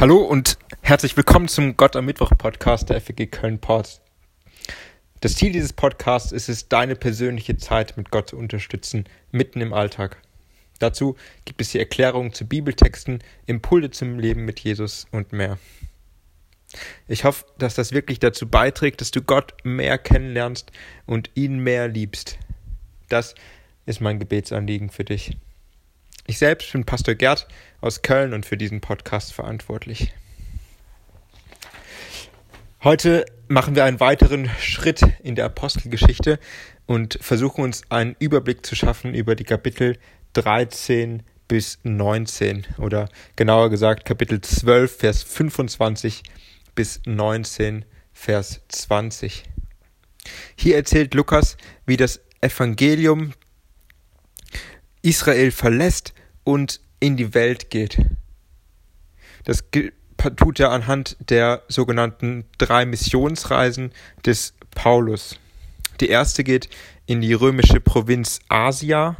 Hallo und herzlich willkommen zum Gott am Mittwoch Podcast der FG Köln Port. Das Ziel dieses Podcasts ist es, deine persönliche Zeit mit Gott zu unterstützen, mitten im Alltag. Dazu gibt es die Erklärungen zu Bibeltexten, Impulse zum Leben mit Jesus und mehr. Ich hoffe, dass das wirklich dazu beiträgt, dass du Gott mehr kennenlernst und ihn mehr liebst. Das ist mein Gebetsanliegen für dich. Ich selbst bin Pastor Gerd aus Köln und für diesen Podcast verantwortlich. Heute machen wir einen weiteren Schritt in der Apostelgeschichte und versuchen uns einen Überblick zu schaffen über die Kapitel 13 bis 19 oder genauer gesagt Kapitel 12, Vers 25 bis 19, Vers 20. Hier erzählt Lukas, wie das Evangelium Israel verlässt und in die Welt geht. Das tut er anhand der sogenannten drei Missionsreisen des Paulus. Die erste geht in die römische Provinz Asia.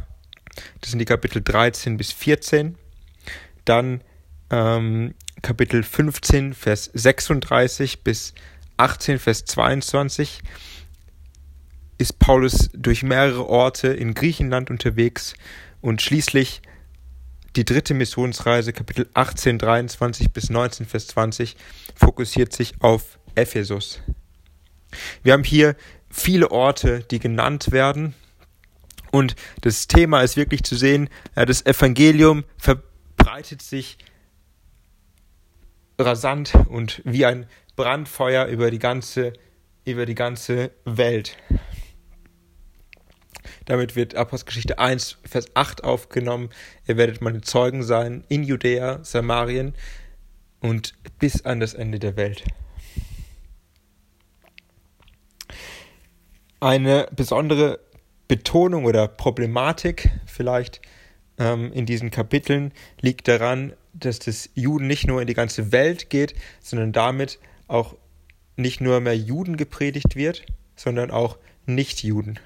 Das sind die Kapitel 13 bis 14. Dann ähm, Kapitel 15, Vers 36 bis 18, Vers 22 ist Paulus durch mehrere Orte in Griechenland unterwegs und schließlich die dritte Missionsreise, Kapitel 18, 23 bis 19, Vers 20, fokussiert sich auf Ephesus. Wir haben hier viele Orte, die genannt werden. Und das Thema ist wirklich zu sehen, das Evangelium verbreitet sich rasant und wie ein Brandfeuer über die ganze, über die ganze Welt. Damit wird Apostelgeschichte 1, Vers 8 aufgenommen. Ihr werdet meine Zeugen sein in Judäa, Samarien und bis an das Ende der Welt. Eine besondere Betonung oder Problematik vielleicht ähm, in diesen Kapiteln liegt daran, dass das Juden nicht nur in die ganze Welt geht, sondern damit auch nicht nur mehr Juden gepredigt wird, sondern auch Nichtjuden.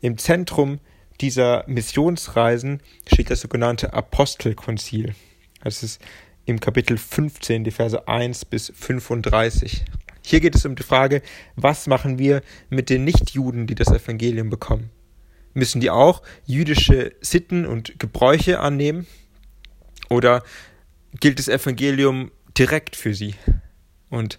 Im Zentrum dieser Missionsreisen steht das sogenannte Apostelkonzil. Das ist im Kapitel 15, die Verse 1 bis 35. Hier geht es um die Frage, was machen wir mit den Nichtjuden, die das Evangelium bekommen? Müssen die auch jüdische Sitten und Gebräuche annehmen? Oder gilt das Evangelium direkt für sie? Und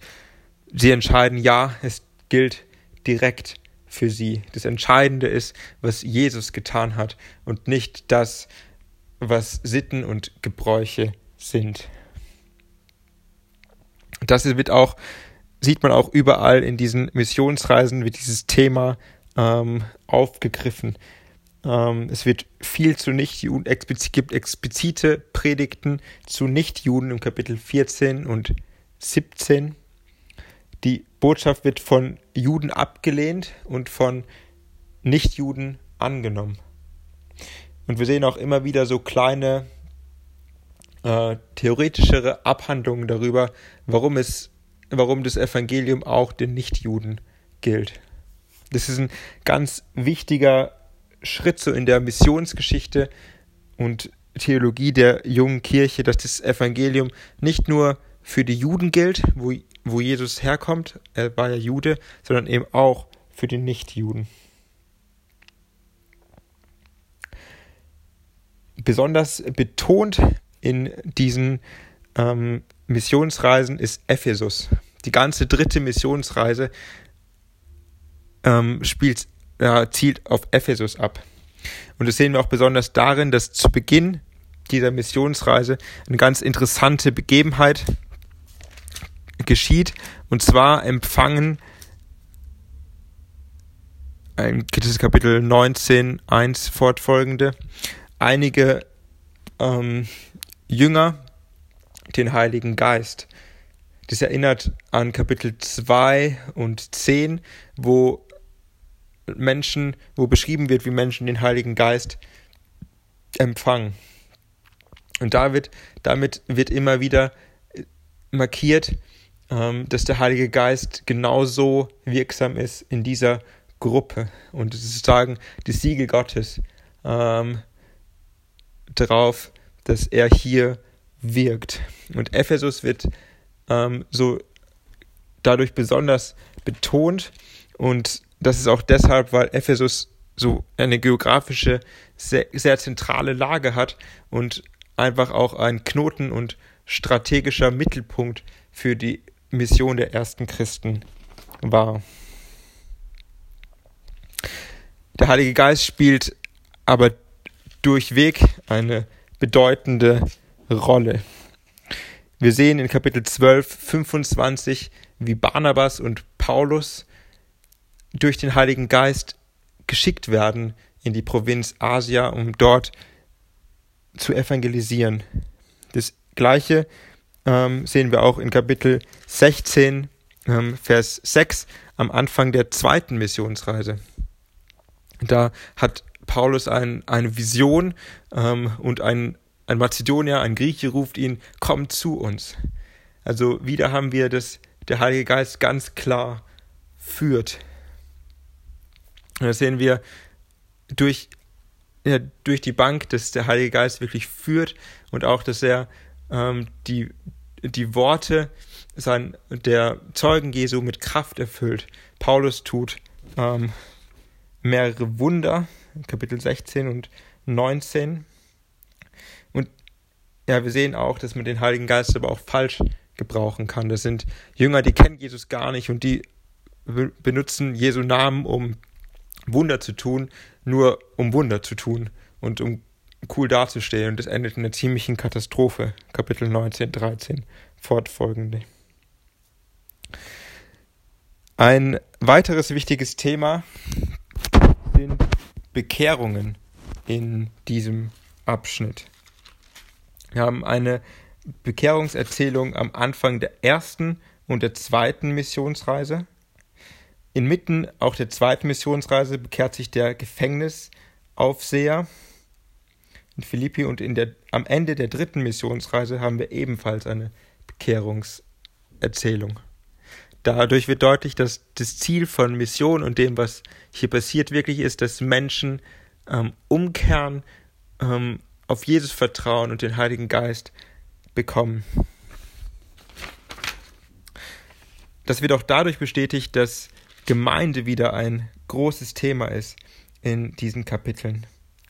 sie entscheiden, ja, es gilt direkt für sie. Das Entscheidende ist, was Jesus getan hat und nicht das, was Sitten und Gebräuche sind. Das wird auch, sieht man auch überall in diesen Missionsreisen, wird dieses Thema ähm, aufgegriffen. Ähm, es wird viel zu Nichtjuden, explizit, gibt explizite Predigten zu Nichtjuden im Kapitel 14 und 17. Die Botschaft wird von Juden abgelehnt und von Nichtjuden angenommen. Und wir sehen auch immer wieder so kleine äh, theoretischere Abhandlungen darüber, warum es, warum das Evangelium auch den Nichtjuden gilt. Das ist ein ganz wichtiger Schritt so in der Missionsgeschichte und Theologie der jungen Kirche, dass das Evangelium nicht nur für die Juden gilt, wo, wo Jesus herkommt, er war ja Jude, sondern eben auch für die Nichtjuden. Besonders betont in diesen ähm, Missionsreisen ist Ephesus. Die ganze dritte Missionsreise ähm, spielt, äh, zielt auf Ephesus ab. Und das sehen wir auch besonders darin, dass zu Beginn dieser Missionsreise eine ganz interessante Begebenheit geschieht. Und zwar empfangen ein Kapitel 19, 1 fortfolgende, einige ähm, Jünger den Heiligen Geist. Das erinnert an Kapitel 2 und 10, wo Menschen, wo beschrieben wird, wie Menschen den Heiligen Geist empfangen. Und da damit wird immer wieder markiert, dass der Heilige Geist genauso wirksam ist in dieser Gruppe und sozusagen das Siegel Gottes ähm, darauf, dass er hier wirkt. Und Ephesus wird ähm, so dadurch besonders betont und das ist auch deshalb, weil Ephesus so eine geografische, sehr, sehr zentrale Lage hat und einfach auch ein Knoten und strategischer Mittelpunkt für die Mission der ersten Christen war. Der Heilige Geist spielt aber durchweg eine bedeutende Rolle. Wir sehen in Kapitel 12, 25, wie Barnabas und Paulus durch den Heiligen Geist geschickt werden in die Provinz Asia, um dort zu evangelisieren. Das gleiche ähm, sehen wir auch in Kapitel 16, ähm, Vers 6 am Anfang der zweiten Missionsreise. Da hat Paulus ein, eine Vision ähm, und ein, ein Mazedonier, ein Grieche ruft ihn, komm zu uns. Also wieder haben wir, dass der Heilige Geist ganz klar führt. Und das sehen wir durch, ja, durch die Bank, dass der Heilige Geist wirklich führt und auch, dass er ähm, die, die Worte sein, der Zeugen Jesu mit Kraft erfüllt. Paulus tut ähm, mehrere Wunder, Kapitel 16 und 19. Und ja, wir sehen auch, dass man den Heiligen Geist aber auch falsch gebrauchen kann. Das sind Jünger, die kennen Jesus gar nicht und die benutzen Jesu Namen, um Wunder zu tun, nur um Wunder zu tun und um cool dazustehen. Und das endet in einer ziemlichen Katastrophe. Kapitel 19, 13 fortfolgende. Ein weiteres wichtiges Thema sind Bekehrungen in diesem Abschnitt. Wir haben eine Bekehrungserzählung am Anfang der ersten und der zweiten Missionsreise. Inmitten auch der zweiten Missionsreise bekehrt sich der Gefängnisaufseher in Philippi und in der, am Ende der dritten Missionsreise haben wir ebenfalls eine Bekehrungserzählung. Dadurch wird deutlich, dass das Ziel von Mission und dem, was hier passiert, wirklich ist, dass Menschen ähm, umkehren, ähm, auf Jesus vertrauen und den Heiligen Geist bekommen. Das wird auch dadurch bestätigt, dass Gemeinde wieder ein großes Thema ist in diesen Kapiteln.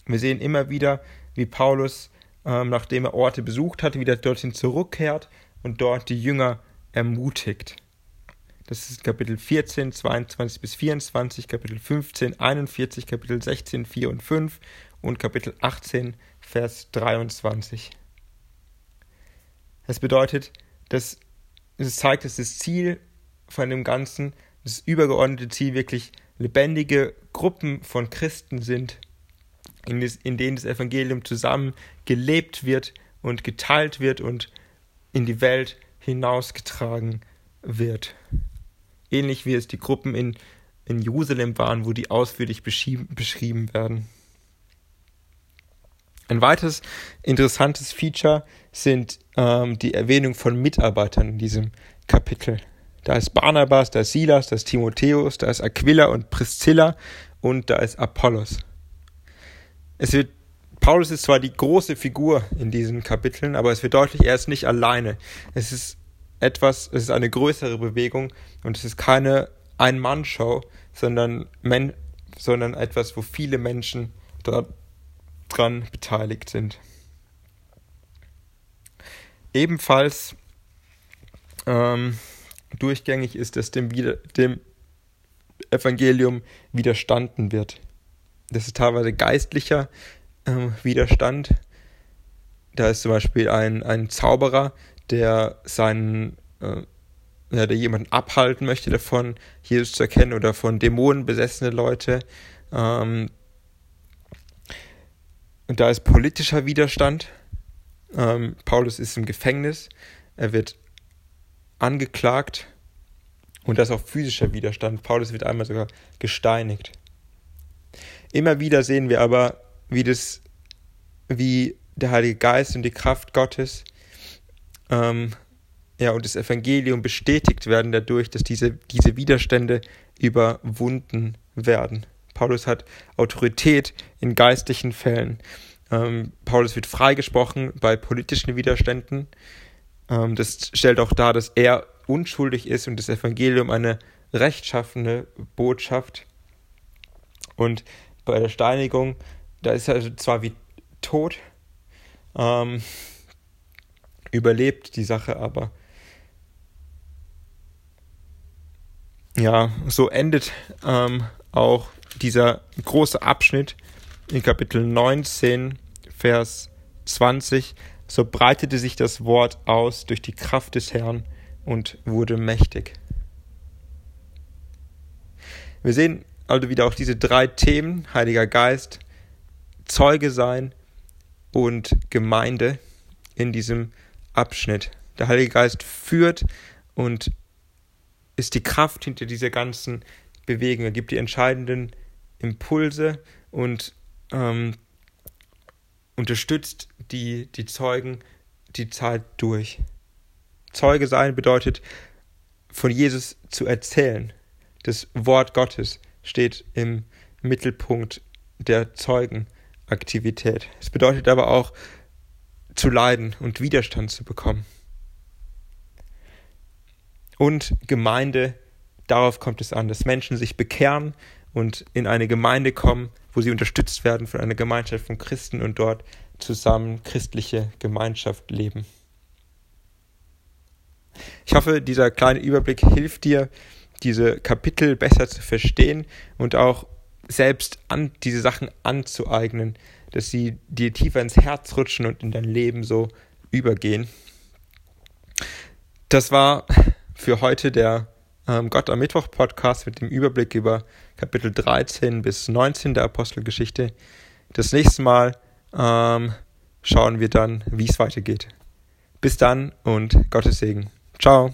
Wir sehen immer wieder, wie Paulus, ähm, nachdem er Orte besucht hat, wieder dorthin zurückkehrt und dort die Jünger ermutigt. Das ist Kapitel 14, 22 bis 24, Kapitel 15, 41, Kapitel 16, 4 und 5 und Kapitel 18, Vers 23. Das bedeutet, dass es zeigt, dass das Ziel von dem Ganzen, das übergeordnete Ziel wirklich lebendige Gruppen von Christen sind, in, des, in denen das Evangelium zusammen gelebt wird und geteilt wird und in die Welt hinausgetragen wird. Ähnlich wie es die Gruppen in, in Jerusalem waren, wo die ausführlich beschrieben werden. Ein weiteres interessantes Feature sind ähm, die Erwähnung von Mitarbeitern in diesem Kapitel. Da ist Barnabas, da ist Silas, da ist Timotheus, da ist Aquila und Priscilla und da ist Apollos. Es wird, Paulus ist zwar die große Figur in diesen Kapiteln, aber es wird deutlich, er ist nicht alleine. Es ist etwas, es ist eine größere Bewegung und es ist keine Ein-Mann-Show, sondern, sondern etwas, wo viele Menschen dran beteiligt sind. Ebenfalls ähm, durchgängig ist, dass dem, dem Evangelium widerstanden wird. Das ist teilweise geistlicher ähm, Widerstand. Da ist zum Beispiel ein, ein Zauberer, der seinen, äh, ja, der jemanden abhalten möchte davon, Jesus zu erkennen oder von Dämonen besessene Leute. Ähm, und da ist politischer Widerstand. Ähm, Paulus ist im Gefängnis. Er wird angeklagt. Und da ist auch physischer Widerstand. Paulus wird einmal sogar gesteinigt. Immer wieder sehen wir aber, wie das, wie der Heilige Geist und die Kraft Gottes ähm, ja, und das Evangelium bestätigt werden dadurch, dass diese, diese Widerstände überwunden werden. Paulus hat Autorität in geistlichen Fällen. Ähm, Paulus wird freigesprochen bei politischen Widerständen. Ähm, das stellt auch dar, dass er unschuldig ist und das Evangelium eine rechtschaffene Botschaft. Und bei der Steinigung, da ist er zwar wie tot, ähm, überlebt die Sache aber. Ja, so endet ähm, auch dieser große Abschnitt in Kapitel 19, Vers 20. So breitete sich das Wort aus durch die Kraft des Herrn und wurde mächtig. Wir sehen also wieder auch diese drei Themen, Heiliger Geist, Zeuge sein und Gemeinde in diesem Abschnitt. Der Heilige Geist führt und ist die Kraft hinter dieser ganzen Bewegung. Er gibt die entscheidenden Impulse und ähm, unterstützt die, die Zeugen die Zeit durch. Zeuge sein bedeutet, von Jesus zu erzählen. Das Wort Gottes steht im Mittelpunkt der Zeugenaktivität. Es bedeutet aber auch, zu leiden und Widerstand zu bekommen. Und Gemeinde, darauf kommt es an, dass Menschen sich bekehren und in eine Gemeinde kommen, wo sie unterstützt werden von einer Gemeinschaft von Christen und dort zusammen christliche Gemeinschaft leben. Ich hoffe, dieser kleine Überblick hilft dir, diese Kapitel besser zu verstehen und auch selbst an diese Sachen anzueignen, dass sie dir tiefer ins Herz rutschen und in dein Leben so übergehen. Das war für heute der ähm, Gott am Mittwoch Podcast mit dem Überblick über Kapitel 13 bis 19 der Apostelgeschichte. Das nächste Mal ähm, schauen wir dann, wie es weitergeht. Bis dann und Gottes Segen. Ciao.